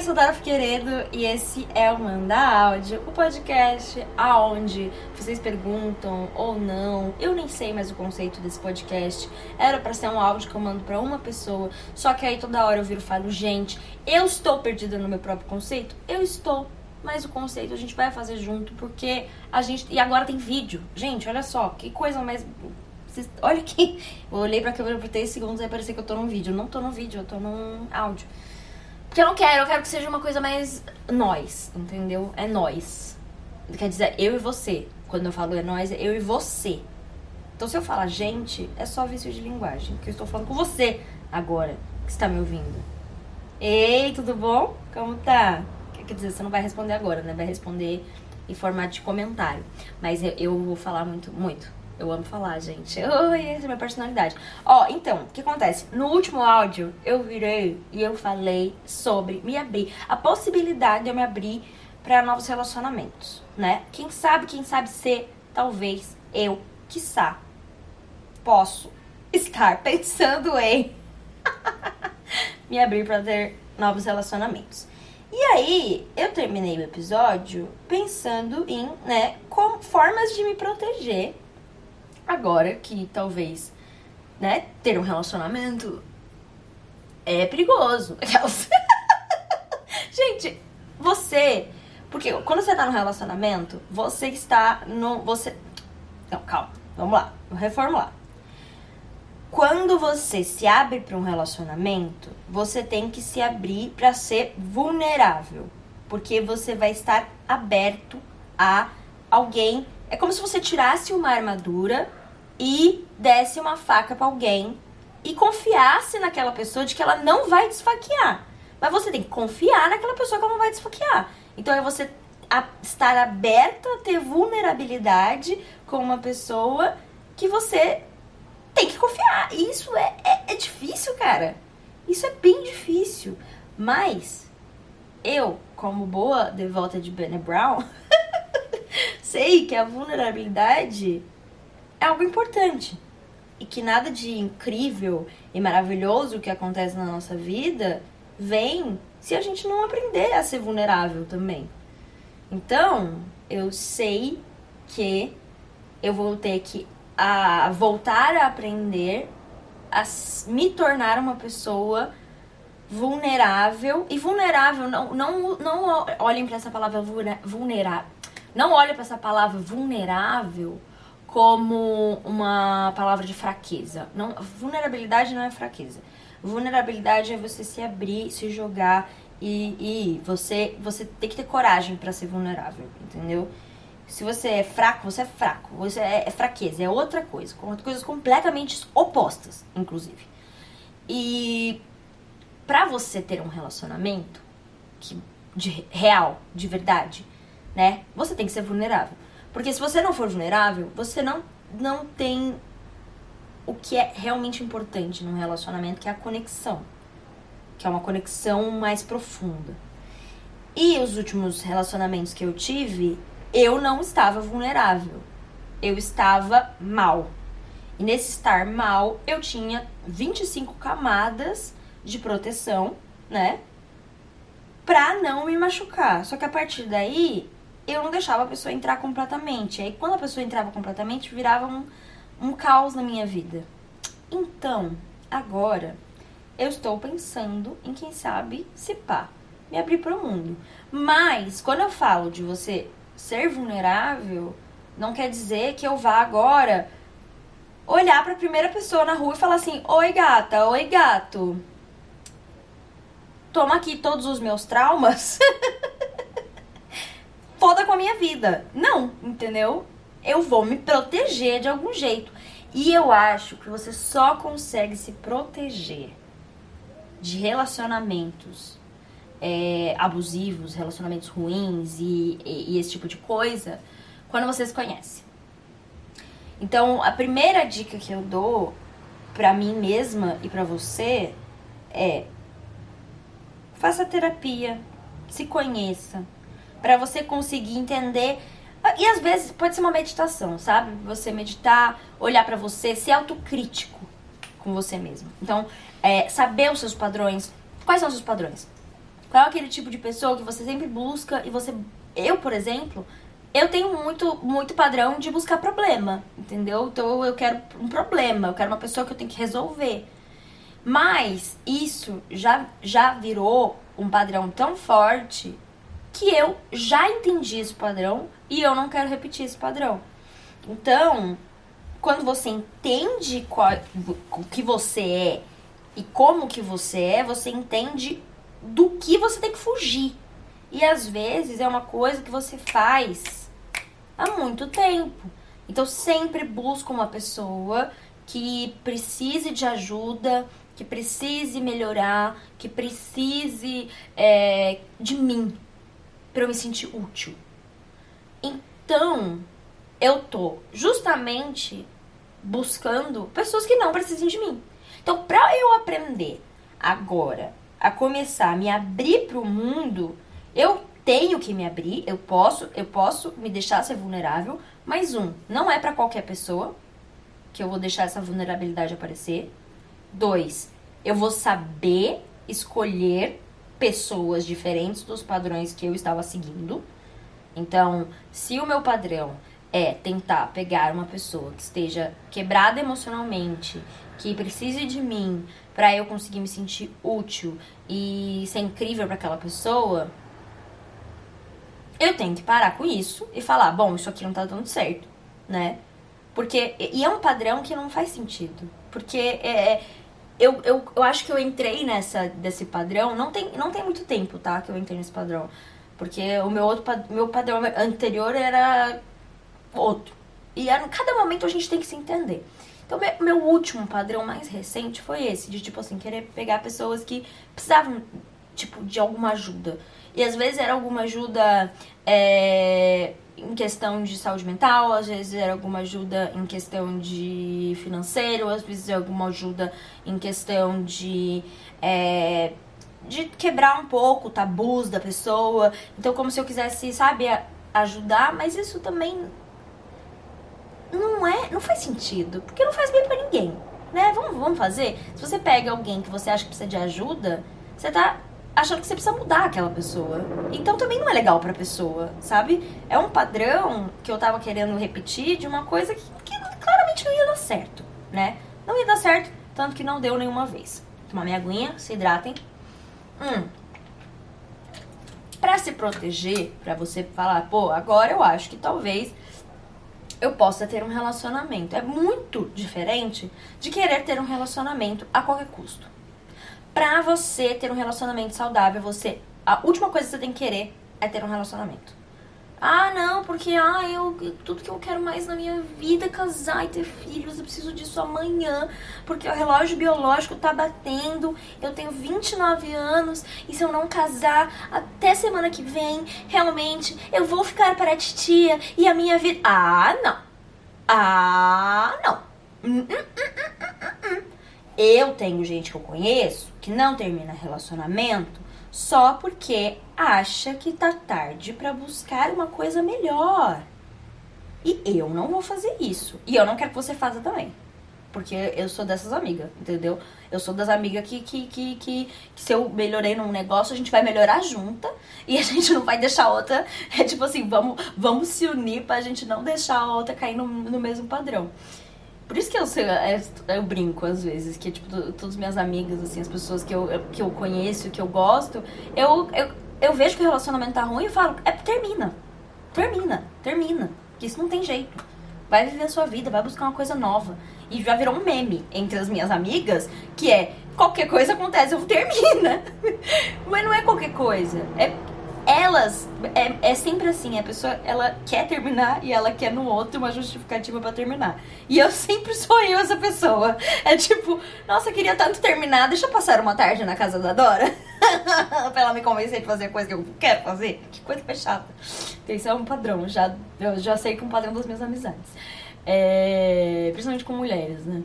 eu sou Dora Figueiredo e esse é o Manda Áudio, o podcast aonde vocês perguntam ou não. Eu nem sei mais o conceito desse podcast. Era para ser um áudio que eu mando para uma pessoa, só que aí toda hora eu viro e falo, gente, eu estou perdida no meu próprio conceito? Eu estou. Mas o conceito a gente vai fazer junto, porque a gente. E agora tem vídeo. Gente, olha só, que coisa mais olha aqui. Eu olhei pra câmera por 3 segundos e parecia que eu tô num vídeo. Eu não tô num vídeo, eu tô num áudio. Porque eu não quero, eu quero que seja uma coisa mais nós, entendeu? É nós. Quer dizer, eu e você. Quando eu falo é nós, é eu e você. Então se eu falar gente, é só vício de linguagem. Que eu estou falando com você agora, que está me ouvindo. Ei, tudo bom? Como tá? Quer dizer, você não vai responder agora, né? Vai responder em formato de comentário. Mas eu, eu vou falar muito, muito. Eu amo falar, gente. Oi, essa é a minha personalidade. Ó, então, o que acontece? No último áudio, eu virei e eu falei sobre me abrir. A possibilidade de eu me abrir para novos relacionamentos, né? Quem sabe, quem sabe ser, talvez, eu, quiçá, posso estar pensando em me abrir para ter novos relacionamentos. E aí, eu terminei o episódio pensando em, né, como formas de me proteger Agora que talvez, né, ter um relacionamento é perigoso. Gente, você. Porque quando você tá no relacionamento, você está no. Você. Não, calma. Vamos lá. Vou reformular. Quando você se abre para um relacionamento, você tem que se abrir para ser vulnerável. Porque você vai estar aberto a alguém. É como se você tirasse uma armadura e desse uma faca para alguém e confiasse naquela pessoa de que ela não vai desfaquear. Mas você tem que confiar naquela pessoa que ela não vai desfaquear. Então é você estar aberto a ter vulnerabilidade com uma pessoa que você tem que confiar. E isso é, é, é difícil, cara. Isso é bem difícil. Mas eu, como boa devota de Brené Brown, sei que a vulnerabilidade é algo importante. E que nada de incrível e maravilhoso que acontece na nossa vida vem se a gente não aprender a ser vulnerável também. Então, eu sei que eu vou ter que a voltar a aprender a me tornar uma pessoa vulnerável e vulnerável não não não olhem para essa palavra vulnerável não olhem para essa palavra vulnerável como uma palavra de fraqueza. Não, vulnerabilidade não é fraqueza. Vulnerabilidade é você se abrir, se jogar e, e você você tem que ter coragem para ser vulnerável, entendeu? Se você é fraco, você é fraco. Você é, é fraqueza, é outra coisa, coisas completamente opostas, inclusive. E para você ter um relacionamento que de real, de verdade, né? Você tem que ser vulnerável. Porque se você não for vulnerável, você não, não tem o que é realmente importante num relacionamento, que é a conexão. Que é uma conexão mais profunda. E os últimos relacionamentos que eu tive, eu não estava vulnerável. Eu estava mal. E nesse estar mal, eu tinha 25 camadas de proteção, né? Pra não me machucar. Só que a partir daí, eu não deixava a pessoa entrar completamente. Aí quando a pessoa entrava completamente, virava um, um caos na minha vida. Então, agora eu estou pensando em quem sabe se pá, me abrir para o mundo. Mas quando eu falo de você ser vulnerável, não quer dizer que eu vá agora olhar para a primeira pessoa na rua e falar assim: "Oi, gata, oi, gato. Toma aqui todos os meus traumas." minha vida. Não, entendeu? Eu vou me proteger de algum jeito. E eu acho que você só consegue se proteger de relacionamentos é, abusivos, relacionamentos ruins e, e, e esse tipo de coisa quando você se conhece. Então, a primeira dica que eu dou para mim mesma e para você é faça terapia, se conheça, para você conseguir entender. E às vezes pode ser uma meditação, sabe? Você meditar, olhar para você, ser autocrítico com você mesmo. Então, é, saber os seus padrões. Quais são os seus padrões? Qual é aquele tipo de pessoa que você sempre busca e você. Eu, por exemplo, eu tenho muito, muito padrão de buscar problema, entendeu? Então eu quero um problema, eu quero uma pessoa que eu tenho que resolver. Mas isso já, já virou um padrão tão forte que eu já entendi esse padrão e eu não quero repetir esse padrão. Então, quando você entende o que você é e como que você é, você entende do que você tem que fugir. E às vezes é uma coisa que você faz há muito tempo. Então sempre busca uma pessoa que precise de ajuda, que precise melhorar, que precise é, de mim para eu me sentir útil. Então, eu tô justamente buscando pessoas que não precisem de mim. Então, para eu aprender agora a começar a me abrir para o mundo, eu tenho que me abrir, eu posso, eu posso me deixar ser vulnerável, mas um, não é para qualquer pessoa que eu vou deixar essa vulnerabilidade aparecer. Dois, eu vou saber escolher pessoas diferentes dos padrões que eu estava seguindo. Então, se o meu padrão é tentar pegar uma pessoa que esteja quebrada emocionalmente, que precise de mim para eu conseguir me sentir útil e ser incrível para aquela pessoa, eu tenho que parar com isso e falar, bom, isso aqui não tá dando certo, né? Porque e é um padrão que não faz sentido, porque é, é eu, eu, eu acho que eu entrei nessa desse padrão, não tem não tem muito tempo, tá, que eu entrei nesse padrão. Porque o meu outro meu padrão anterior era outro. E a cada momento a gente tem que se entender. Então, meu último padrão mais recente foi esse, de tipo assim, querer pegar pessoas que precisavam, tipo, de alguma ajuda. E às vezes era alguma ajuda é, em questão de saúde mental, às vezes era alguma ajuda em questão de financeiro, às vezes era alguma ajuda em questão de. É, de quebrar um pouco tabus da pessoa. Então, como se eu quisesse, sabe, ajudar, mas isso também não é, não faz sentido, porque não faz bem para ninguém, né? Vamos, vamos fazer. Se você pega alguém que você acha que precisa de ajuda, você tá achando que você precisa mudar aquela pessoa. Então também não é legal pra pessoa, sabe? É um padrão que eu tava querendo repetir de uma coisa que, que claramente não ia dar certo, né? Não ia dar certo, tanto que não deu nenhuma vez. Tomar minha aguinha, se hidratem. Hum. Pra se proteger, pra você falar, pô, agora eu acho que talvez eu possa ter um relacionamento. É muito diferente de querer ter um relacionamento a qualquer custo. Pra você ter um relacionamento saudável, você a última coisa que você tem que querer é ter um relacionamento. Ah, não, porque ah, eu, tudo que eu quero mais na minha vida é casar e ter filhos. Eu preciso disso amanhã, porque o relógio biológico tá batendo. Eu tenho 29 anos e se eu não casar até semana que vem, realmente eu vou ficar para a titia e a minha vida. Ah, não. Ah, não. Hum, hum, hum, eu tenho gente que eu conheço que não termina relacionamento só porque acha que tá tarde para buscar uma coisa melhor. E eu não vou fazer isso. E eu não quero que você faça também. Porque eu sou dessas amigas, entendeu? Eu sou das amigas que, que, que, que, que se eu melhorei num negócio, a gente vai melhorar junta. E a gente não vai deixar a outra. É tipo assim, vamos, vamos se unir pra gente não deixar a outra cair no, no mesmo padrão. Por isso que eu, sei, eu, eu brinco às vezes, que tipo, todas minhas amigas, assim, as pessoas que eu, que eu conheço, que eu gosto, eu, eu, eu vejo que o relacionamento tá ruim e falo, é, termina. Termina, termina. Porque isso não tem jeito. Vai viver a sua vida, vai buscar uma coisa nova. E já virou um meme entre as minhas amigas, que é qualquer coisa acontece, eu termina. Mas não é qualquer coisa. É elas é, é sempre assim, a pessoa ela quer terminar e ela quer no outro uma justificativa para terminar. E eu sempre sou eu essa pessoa. É tipo, nossa, queria tanto terminar, deixa eu passar uma tarde na casa da Dora. pra ela me convencer de fazer a coisa que eu quero fazer. Que coisa é chata. Então, isso é um padrão, já, eu já sei que é um padrão das minhas amizades. É, principalmente com mulheres, né?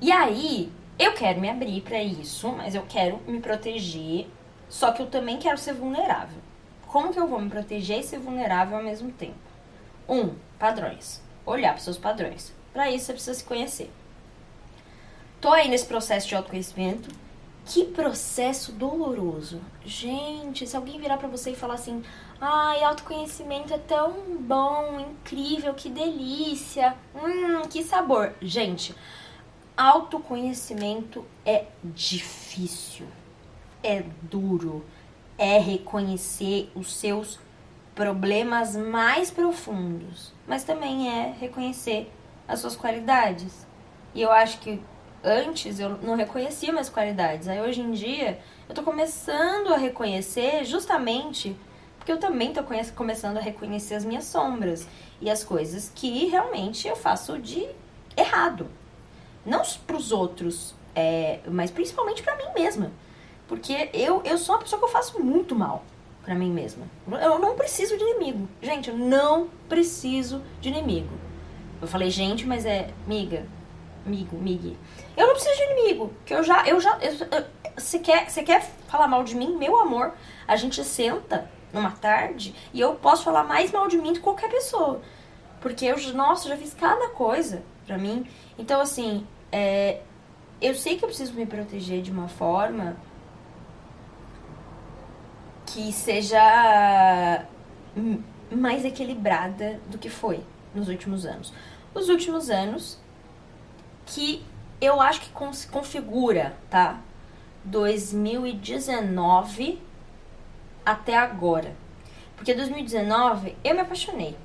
E aí, eu quero me abrir para isso, mas eu quero me proteger, só que eu também quero ser vulnerável. Como que eu vou me proteger e ser vulnerável ao mesmo tempo? Um, padrões. Olhar para seus padrões. Para isso você precisa se conhecer. Tô aí nesse processo de autoconhecimento Que processo doloroso. Gente, se alguém virar para você e falar assim: "Ai, autoconhecimento é tão bom, incrível, que delícia. Hum, que sabor". Gente, autoconhecimento é difícil. É duro. É reconhecer os seus problemas mais profundos, mas também é reconhecer as suas qualidades. E eu acho que antes eu não reconhecia minhas qualidades. Aí hoje em dia eu tô começando a reconhecer justamente porque eu também tô começando a reconhecer as minhas sombras e as coisas que realmente eu faço de errado. Não pros outros, é, mas principalmente para mim mesma. Porque eu, eu sou uma pessoa que eu faço muito mal para mim mesma. Eu não preciso de inimigo. Gente, eu não preciso de inimigo. Eu falei, gente, mas é miga, amigo, mig. Eu não preciso de inimigo, que eu já, eu já, você quer, você quer falar mal de mim, meu amor? A gente senta numa tarde e eu posso falar mais mal de mim do que qualquer pessoa, porque eu, nossa, já fiz cada coisa pra mim. Então assim, é, eu sei que eu preciso me proteger de uma forma que seja mais equilibrada do que foi nos últimos anos. Os últimos anos que eu acho que configura, tá? 2019 até agora. Porque 2019 eu me apaixonei.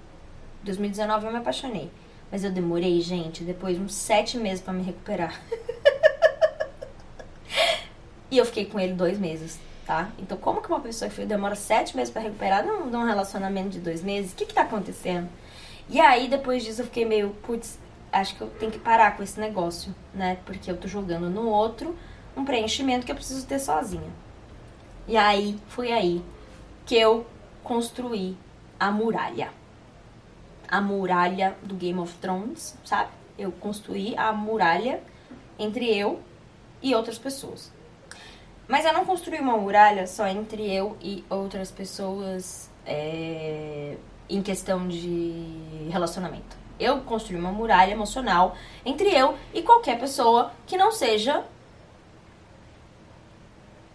2019 eu me apaixonei. Mas eu demorei, gente, depois uns sete meses para me recuperar. e eu fiquei com ele dois meses, tá? Então, como que uma pessoa que demora sete meses para recuperar num, num relacionamento de dois meses? O que que tá acontecendo? E aí, depois disso, eu fiquei meio, putz, acho que eu tenho que parar com esse negócio, né? Porque eu tô jogando no outro um preenchimento que eu preciso ter sozinha. E aí, foi aí que eu construí a muralha. A muralha do Game of Thrones, sabe? Eu construí a muralha entre eu e outras pessoas. Mas eu não construí uma muralha só entre eu e outras pessoas é, em questão de relacionamento. Eu construí uma muralha emocional entre eu e qualquer pessoa que não seja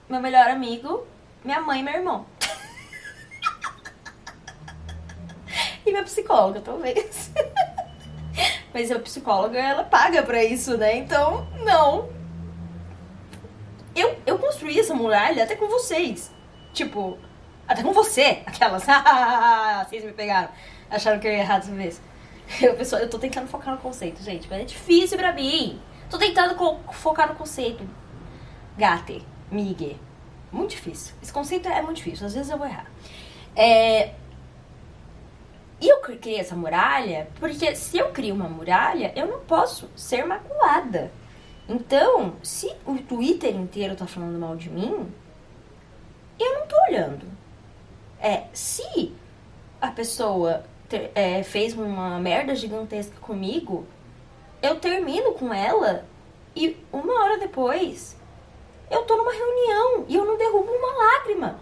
meu melhor amigo, minha mãe e meu irmão. e minha psicóloga, talvez. Mas a psicóloga, ela paga pra isso, né? Então, não. Eu, eu construí essa muralha até com vocês. Tipo, até com você. Aquelas, vocês me pegaram. Acharam que eu ia errar dessa vez. Eu, pessoal, eu tô tentando focar no conceito, gente, mas é difícil pra mim. Tô tentando focar no conceito. Gate, migue. Muito difícil. Esse conceito é muito difícil, às vezes eu vou errar. É... E eu criei essa muralha porque se eu crio uma muralha, eu não posso ser maculada. Então, se o Twitter inteiro tá falando mal de mim, eu não tô olhando. É, se a pessoa ter, é, fez uma merda gigantesca comigo, eu termino com ela e uma hora depois eu tô numa reunião e eu não derrubo uma lágrima.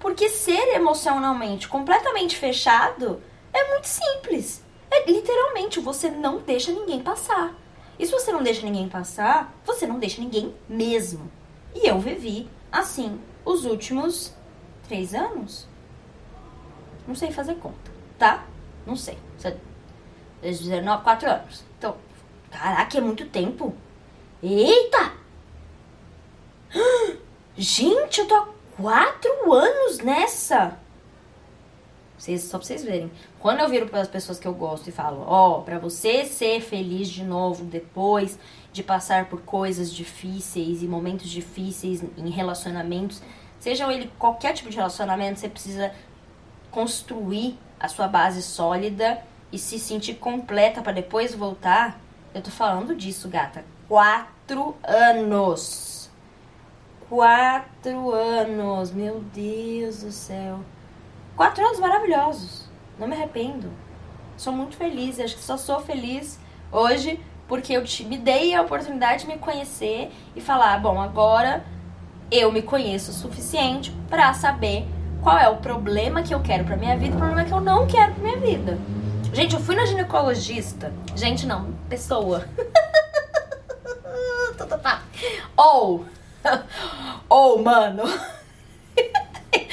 Porque ser emocionalmente completamente fechado é muito simples. É literalmente você não deixa ninguém passar. E se você não deixa ninguém passar, você não deixa ninguém mesmo. E eu vivi assim os últimos três anos. Não sei fazer conta tá? Não sei. Desde 19, 4 anos. Então, caraca, é muito tempo. Eita! Gente, eu tô há 4 anos nessa. Vocês, só pra vocês verem. Quando eu viro para as pessoas que eu gosto e falo, ó, oh, para você ser feliz de novo depois de passar por coisas difíceis e momentos difíceis em relacionamentos, seja ele qualquer tipo de relacionamento, você precisa construir a sua base sólida e se sentir completa para depois voltar. Eu tô falando disso, gata. Quatro anos. Quatro anos. Meu Deus do céu. Quatro anos maravilhosos. Não me arrependo. Sou muito feliz. Acho que só sou feliz hoje porque eu te, me dei a oportunidade de me conhecer e falar: bom, agora eu me conheço o suficiente para saber qual é o problema que eu quero pra minha vida e o problema que eu não quero pra minha vida. Gente, eu fui na ginecologista. Gente, não, pessoa. Ou Ô, oh, mano.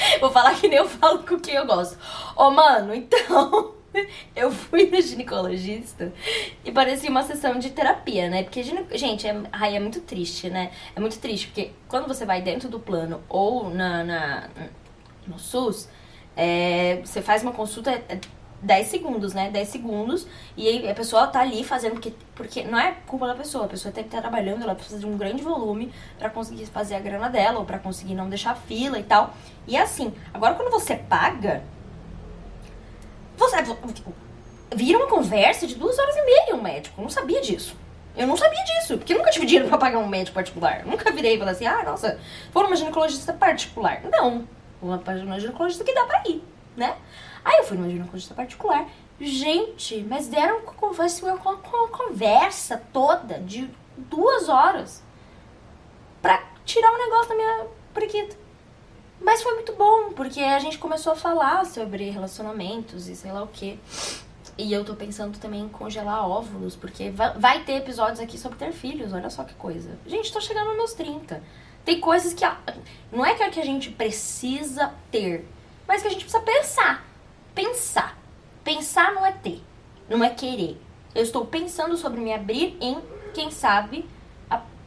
Vou falar que nem eu falo com quem eu gosto. Ô, oh, mano, então. eu fui no ginecologista e parecia uma sessão de terapia, né? Porque, gente, é, é muito triste, né? É muito triste, porque quando você vai dentro do plano ou na, na no SUS, é, você faz uma consulta. É, 10 segundos, né? 10 segundos. E aí a pessoa tá ali fazendo, porque, porque não é culpa da pessoa, a pessoa tem que estar tá trabalhando, ela precisa de um grande volume para conseguir fazer a grana dela, ou para conseguir não deixar fila e tal. E assim, agora quando você paga, você vira uma conversa de duas horas e meia um médico. Eu não sabia disso. Eu não sabia disso, porque eu nunca tive dinheiro pra pagar um médico particular. Nunca virei e falei assim, ah, nossa, vou numa ginecologista particular. Não, numa ginecologista que dá pra ir, né? Aí eu fui numa ginecologista particular. Gente, mas deram conversa, uma conversa toda de duas horas pra tirar um negócio da minha periquita. Mas foi muito bom, porque a gente começou a falar sobre relacionamentos e sei lá o que. E eu tô pensando também em congelar óvulos, porque vai ter episódios aqui sobre ter filhos, olha só que coisa. Gente, tô chegando nos meus 30. Tem coisas que. Não é que a gente precisa ter, mas que a gente precisa pensar. Pensar. Pensar não é ter, não é querer. Eu estou pensando sobre me abrir em, quem sabe,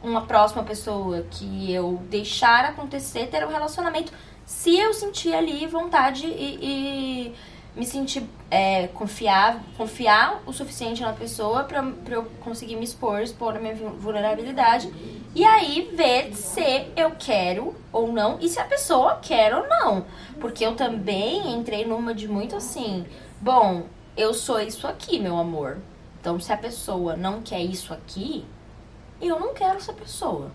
uma próxima pessoa que eu deixar acontecer ter um relacionamento se eu sentir ali vontade e, e me sentir é, confiar, confiar o suficiente na pessoa para eu conseguir me expor, expor a minha vulnerabilidade e aí ver se eu quero ou não e se a pessoa quer ou não. Porque eu também entrei numa de muito assim, bom, eu sou isso aqui, meu amor. Então se a pessoa não quer isso aqui, eu não quero essa pessoa.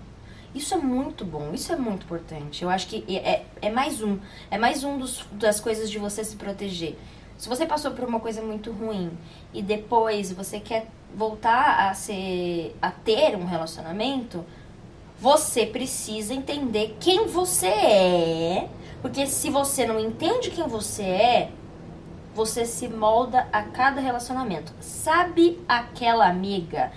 Isso é muito bom, isso é muito importante. Eu acho que é, é, mais um, é mais um dos, das coisas de você se proteger. Se você passou por uma coisa muito ruim e depois você quer voltar a ser, a ter um relacionamento, você precisa entender quem você é, porque se você não entende quem você é, você se molda a cada relacionamento. Sabe aquela amiga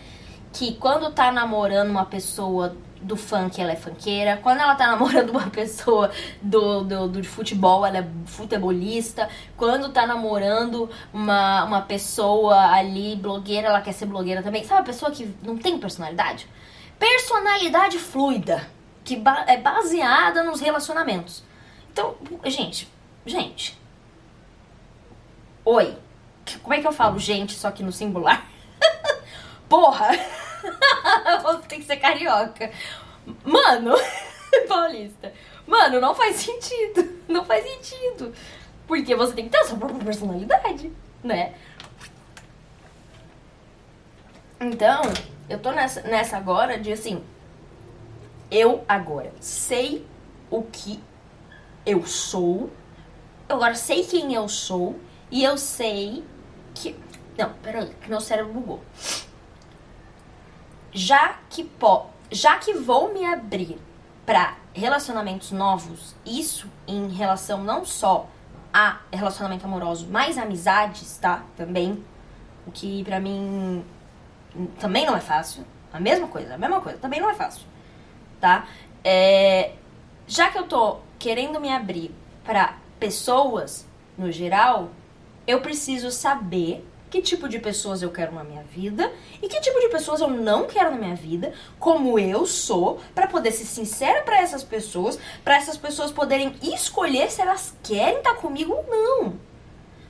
que quando tá namorando uma pessoa do funk, ela é funkeira. Quando ela tá namorando uma pessoa do, do, do futebol, ela é futebolista. Quando tá namorando uma, uma pessoa ali, blogueira, ela quer ser blogueira também. Sabe a pessoa que não tem personalidade? Personalidade fluida, que ba é baseada nos relacionamentos. Então, gente, gente. Oi. Como é que eu falo gente, só que no singular? Porra! Você tem que ser carioca. Mano, paulista. Mano, não faz sentido. Não faz sentido. Porque você tem que ter a sua própria personalidade, né? Então, eu tô nessa, nessa agora de assim. Eu agora sei o que eu sou. Eu agora sei quem eu sou. E eu sei que. Não, peraí, que meu cérebro bugou já que po já que vou me abrir para relacionamentos novos, isso em relação não só a relacionamento amoroso, mas amizades, tá? Também, o que pra mim também não é fácil. A mesma coisa, a mesma coisa, também não é fácil, tá? É, já que eu tô querendo me abrir para pessoas no geral, eu preciso saber que tipo de pessoas eu quero na minha vida e que tipo de pessoas eu não quero na minha vida, como eu sou, para poder ser sincera para essas pessoas, para essas pessoas poderem escolher se elas querem estar tá comigo ou não.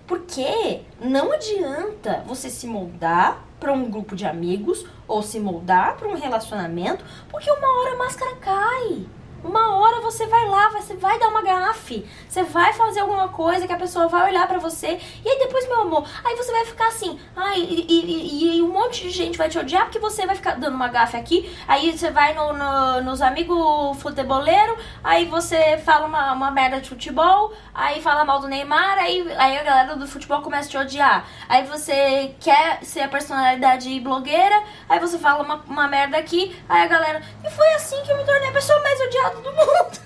Porque não adianta você se moldar para um grupo de amigos ou se moldar para um relacionamento, porque uma hora a máscara cai. Uma hora você vai lá, você vai dar uma gafe, você vai fazer alguma coisa que a pessoa vai olhar pra você, e aí depois, meu amor, aí você vai ficar assim, ai, e, e, e um monte de gente vai te odiar porque você vai ficar dando uma gafe aqui, aí você vai no, no, nos amigos futeboleiros, aí você fala uma, uma merda de futebol, aí fala mal do Neymar, aí, aí a galera do futebol começa a te odiar. Aí você quer ser a personalidade blogueira, aí você fala uma, uma merda aqui, aí a galera. E foi assim que eu me tornei a pessoa mais odiada do mundo.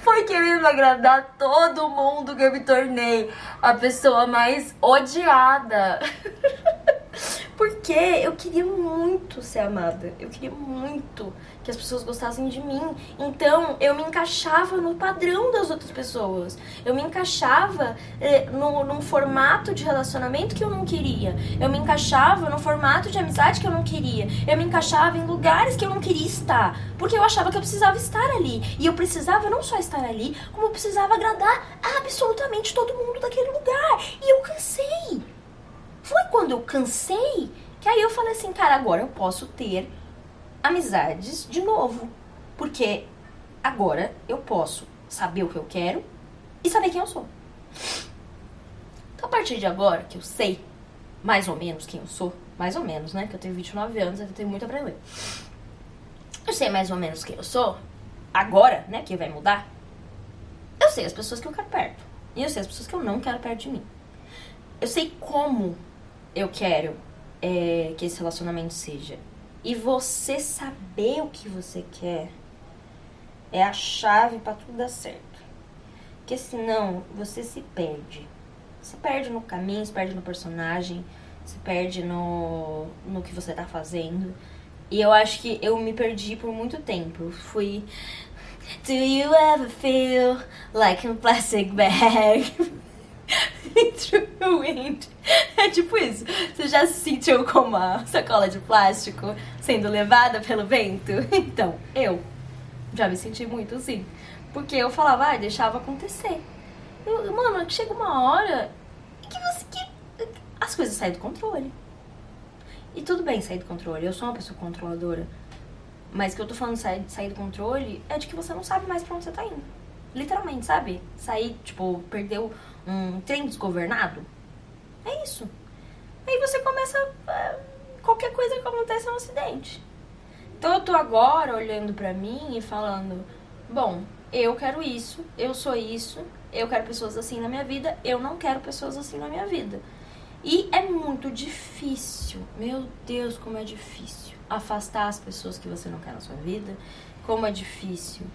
Foi querendo agradar todo mundo que eu me tornei a pessoa mais odiada. Porque eu queria muito ser amada. Eu queria muito que as pessoas gostassem de mim. Então eu me encaixava no padrão das outras pessoas. Eu me encaixava eh, no, num formato de relacionamento que eu não queria. Eu me encaixava no formato de amizade que eu não queria. Eu me encaixava em lugares que eu não queria estar. Porque eu achava que eu precisava estar ali. E eu precisava não só estar ali, como eu precisava agradar absolutamente todo mundo daquele lugar. E eu cansei. Foi quando eu cansei que aí eu falei assim, cara, agora eu posso ter amizades de novo. Porque agora eu posso saber o que eu quero e saber quem eu sou. Então, a partir de agora, que eu sei mais ou menos quem eu sou, mais ou menos, né? Que eu tenho 29 anos, eu tenho muito a aprender. Eu sei mais ou menos quem eu sou, agora, né? Que vai mudar. Eu sei as pessoas que eu quero perto. E eu sei as pessoas que eu não quero perto de mim. Eu sei como eu quero é, que esse relacionamento seja. E você saber o que você quer é a chave para tudo dar certo. Porque senão você se perde. Se perde no caminho, se perde no personagem, se perde no, no que você tá fazendo. E eu acho que eu me perdi por muito tempo. Fui. Do you ever feel like a plastic bag? through the wind. É tipo isso. Você já se sentiu como uma sacola de plástico sendo levada pelo vento? Então, eu já me senti muito assim. Porque eu falava, ah, deixava acontecer. Eu, mano, chega uma hora que você que as coisas saem do controle. E tudo bem sair do controle. Eu sou uma pessoa controladora. Mas que eu tô falando sair, sair do controle é de que você não sabe mais pra onde você tá indo. Literalmente, sabe? Sair, tipo, perdeu um trem desgovernado. É isso. Aí você começa. É, qualquer coisa que acontece é um acidente. Então eu tô agora olhando pra mim e falando: bom, eu quero isso, eu sou isso, eu quero pessoas assim na minha vida, eu não quero pessoas assim na minha vida. E é muito difícil, meu Deus, como é difícil afastar as pessoas que você não quer na sua vida, como é difícil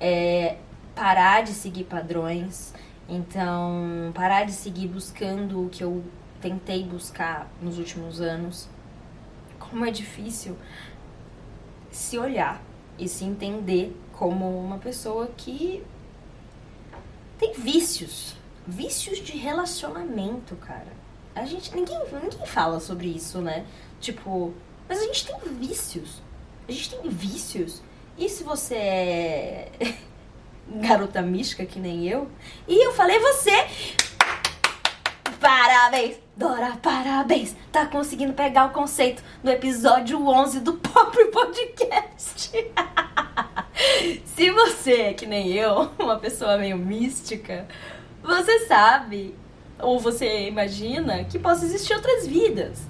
é, parar de seguir padrões, então, parar de seguir buscando o que eu tentei buscar nos últimos anos. Como é difícil se olhar e se entender como uma pessoa que tem vícios, vícios de relacionamento, cara. A gente ninguém ninguém fala sobre isso, né? Tipo, mas a gente tem vícios. A gente tem vícios. E se você é garota mística que nem eu. E eu falei, você. Parabéns! Dora, parabéns! Tá conseguindo pegar o conceito do episódio 11 do próprio podcast. Se você é que nem eu, uma pessoa meio mística, você sabe, ou você imagina, que possa existir outras vidas.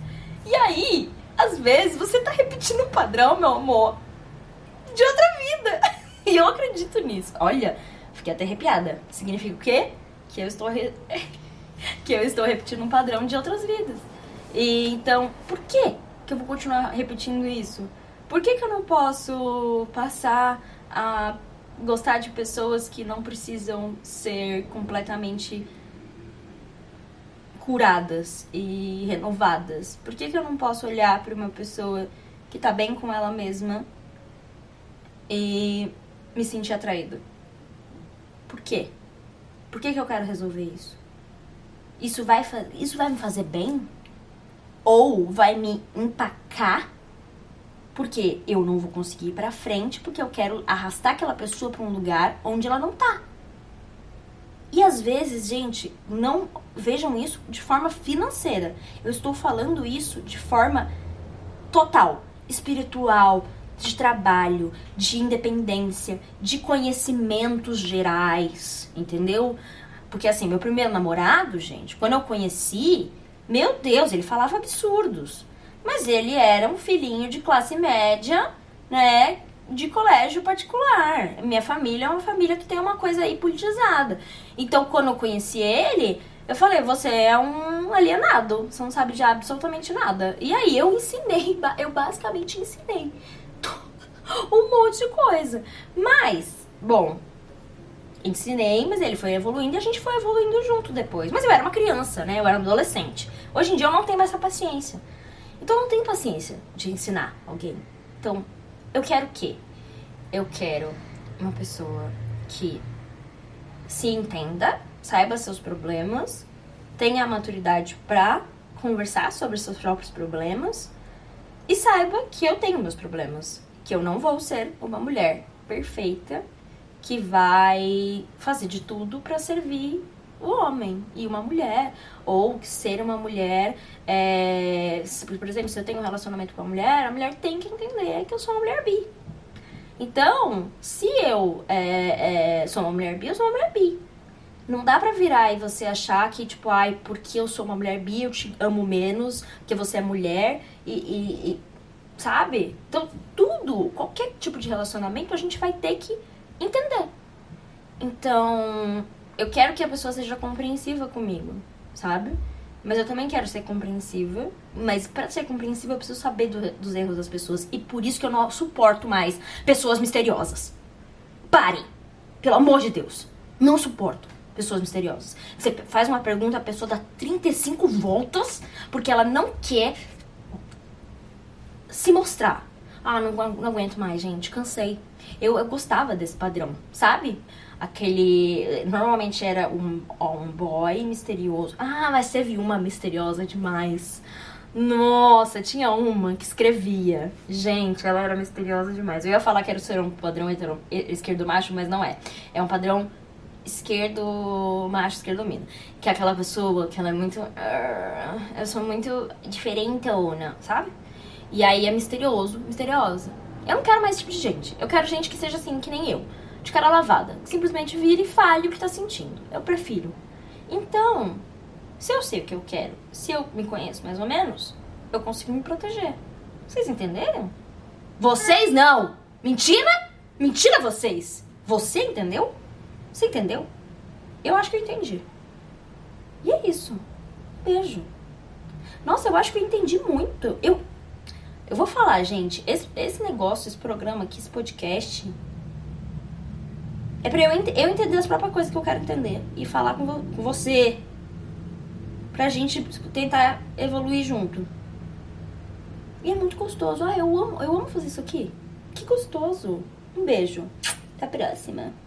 E aí, às vezes, você tá repetindo um padrão, meu amor, de outra. E eu acredito nisso. Olha, fiquei até arrepiada. Significa o quê? Que eu estou re... que eu estou repetindo um padrão de outras vidas. E então, por que que eu vou continuar repetindo isso? Por que que eu não posso passar a gostar de pessoas que não precisam ser completamente curadas e renovadas? Por que que eu não posso olhar para uma pessoa que tá bem com ela mesma e me sentir atraído. Por quê? Por que, que eu quero resolver isso? Isso vai, isso vai me fazer bem? Ou vai me empacar? Porque eu não vou conseguir ir pra frente porque eu quero arrastar aquela pessoa para um lugar onde ela não tá. E às vezes, gente, não vejam isso de forma financeira. Eu estou falando isso de forma total, espiritual, de trabalho, de independência, de conhecimentos gerais, entendeu? Porque assim, meu primeiro namorado, gente, quando eu conheci, meu Deus, ele falava absurdos. Mas ele era um filhinho de classe média, né? De colégio particular. Minha família é uma família que tem uma coisa aí politizada. Então, quando eu conheci ele, eu falei, você é um alienado, você não sabe de absolutamente nada. E aí eu ensinei, eu basicamente ensinei um monte de coisa. Mas, bom, ensinei, mas ele foi evoluindo e a gente foi evoluindo junto depois. Mas eu era uma criança, né? Eu era um adolescente. Hoje em dia eu não tenho mais essa paciência. Então eu não tenho paciência de ensinar alguém. Então, eu quero o quê? Eu quero uma pessoa que se entenda, saiba seus problemas, tenha a maturidade pra conversar sobre seus próprios problemas e saiba que eu tenho meus problemas, que eu não vou ser uma mulher perfeita que vai fazer de tudo para servir o homem e uma mulher. Ou ser uma mulher. É, por exemplo, se eu tenho um relacionamento com uma mulher, a mulher tem que entender que eu sou uma mulher bi. Então, se eu é, é, sou uma mulher bi, eu sou uma mulher bi. Não dá pra virar e você achar que, tipo, ai, porque eu sou uma mulher bi, eu te amo menos, porque você é mulher e, e, e sabe? Então, tudo, qualquer tipo de relacionamento, a gente vai ter que entender. Então, eu quero que a pessoa seja compreensiva comigo, sabe? Mas eu também quero ser compreensiva. Mas para ser compreensiva, eu preciso saber do, dos erros das pessoas. E por isso que eu não suporto mais pessoas misteriosas. Pare! Pelo amor de Deus. Não suporto pessoas misteriosas. Você faz uma pergunta, a pessoa dá 35 voltas porque ela não quer se mostrar. Ah, não, não aguento mais, gente, cansei. Eu, eu gostava desse padrão, sabe? Aquele. Normalmente era um, um boy misterioso. Ah, mas teve uma misteriosa demais. Nossa, tinha uma que escrevia. Gente, ela era misteriosa demais. Eu ia falar que era ser um padrão hetero, esquerdo macho, mas não é. É um padrão esquerdo macho, esquerdo mina. Que é aquela pessoa que ela é muito. Eu sou muito diferente não, sabe? E aí é misterioso, misteriosa. Eu não quero mais esse tipo de gente. Eu quero gente que seja assim, que nem eu. De cara lavada. Que simplesmente vire e fale o que tá sentindo. Eu prefiro. Então, se eu sei o que eu quero, se eu me conheço mais ou menos, eu consigo me proteger. Vocês entenderam? Vocês não! Mentira? Mentira vocês! Você entendeu? Você entendeu? Eu acho que eu entendi. E é isso. Beijo. Nossa, eu acho que eu entendi muito. Eu, eu vou falar, gente, esse, esse negócio, esse programa aqui, esse podcast, é pra eu, eu entender as próprias coisas que eu quero entender e falar com, vo, com você. Pra gente tentar evoluir junto. E é muito gostoso. Ah, eu amo, eu amo fazer isso aqui. Que gostoso. Um beijo. Até a próxima.